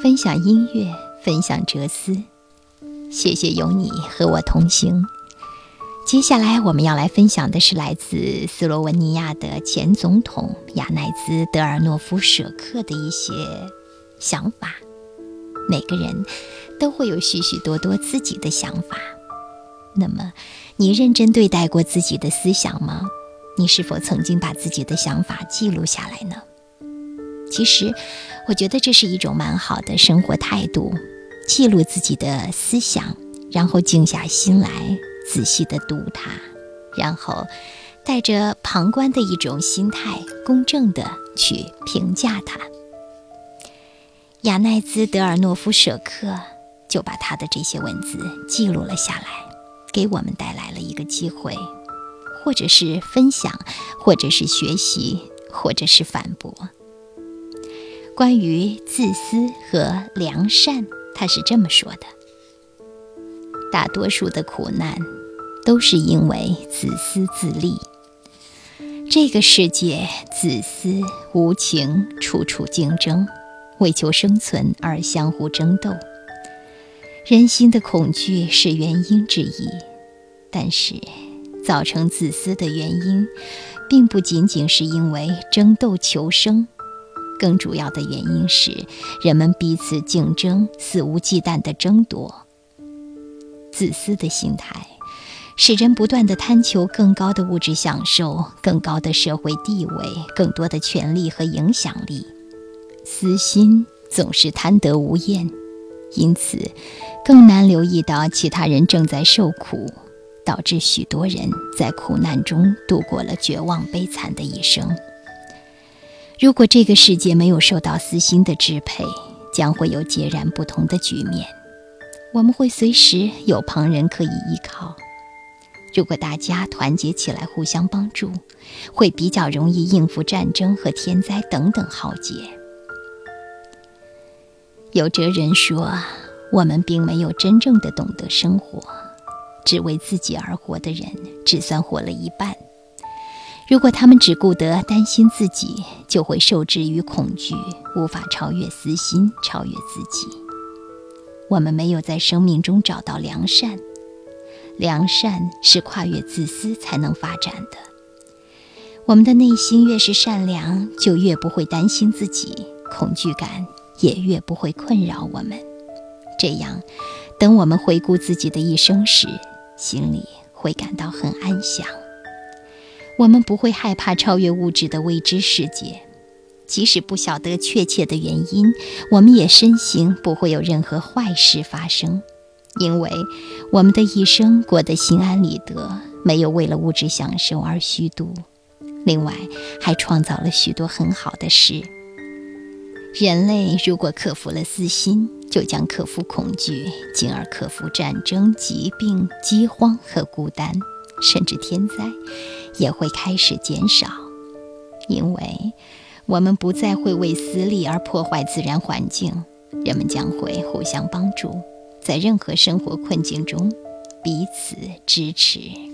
分享音乐，分享哲思。谢谢有你和我同行。接下来我们要来分享的是来自斯洛文尼亚的前总统亚奈兹·德尔诺夫舍克的一些想法。每个人都会有许许多多自己的想法。那么，你认真对待过自己的思想吗？你是否曾经把自己的想法记录下来呢？其实，我觉得这是一种蛮好的生活态度，记录自己的思想，然后静下心来仔细的读它，然后带着旁观的一种心态，公正的去评价它。亚奈兹·德尔诺夫舍克就把他的这些文字记录了下来，给我们带来了一个机会，或者是分享，或者是学习，或者是反驳。关于自私和良善，他是这么说的：大多数的苦难都是因为自私自利。这个世界自私无情，处处竞争，为求生存而相互争斗。人心的恐惧是原因之一，但是造成自私的原因，并不仅仅是因为争斗求生。更主要的原因是，人们彼此竞争、肆无忌惮的争夺。自私的心态，使人不断的贪求更高的物质享受、更高的社会地位、更多的权利和影响力。私心总是贪得无厌，因此更难留意到其他人正在受苦，导致许多人在苦难中度过了绝望悲惨的一生。如果这个世界没有受到私心的支配，将会有截然不同的局面。我们会随时有旁人可以依靠。如果大家团结起来，互相帮助，会比较容易应付战争和天灾等等浩劫。有哲人说，我们并没有真正的懂得生活，只为自己而活的人，只算活了一半。如果他们只顾得担心自己，就会受制于恐惧，无法超越私心，超越自己。我们没有在生命中找到良善，良善是跨越自私才能发展的。我们的内心越是善良，就越不会担心自己，恐惧感也越不会困扰我们。这样，等我们回顾自己的一生时，心里会感到很安详。我们不会害怕超越物质的未知世界，即使不晓得确切的原因，我们也深信不会有任何坏事发生，因为我们的一生过得心安理得，没有为了物质享受而虚度。另外，还创造了许多很好的事。人类如果克服了私心，就将克服恐惧，进而克服战争、疾病、饥荒和孤单。甚至天灾也会开始减少，因为我们不再会为私利而破坏自然环境，人们将会互相帮助，在任何生活困境中彼此支持。